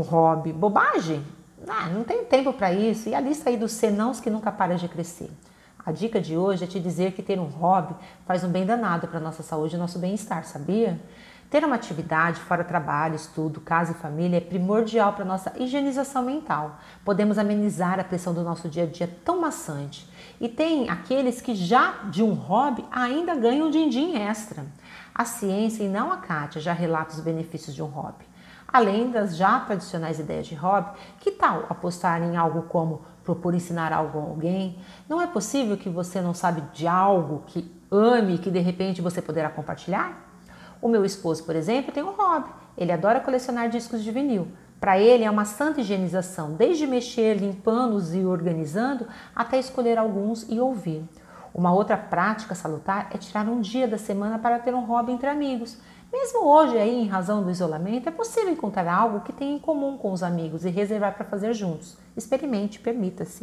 hobby. Bobagem? Ah, não tenho tempo para isso. E a lista aí dos senãos que nunca para de crescer. A dica de hoje é te dizer que ter um hobby faz um bem danado para nossa saúde e nosso bem-estar, sabia? Ter uma atividade fora trabalho, estudo, casa e família é primordial para nossa higienização mental. Podemos amenizar a pressão do nosso dia a dia tão maçante. E tem aqueles que já de um hobby ainda ganham um din-din extra. A ciência e não a Kátia já relata os benefícios de um hobby. Além das já tradicionais ideias de hobby, que tal apostar em algo como propor ensinar algo a alguém? Não é possível que você não sabe de algo que ame que de repente você poderá compartilhar? O meu esposo, por exemplo, tem um hobby. Ele adora colecionar discos de vinil. Para ele é uma santa higienização, desde mexer, limpando-os e organizando, até escolher alguns e ouvir. Uma outra prática salutar é tirar um dia da semana para ter um hobby entre amigos. Mesmo hoje, aí, em razão do isolamento, é possível encontrar algo que tenha em comum com os amigos e reservar para fazer juntos. Experimente, permita-se.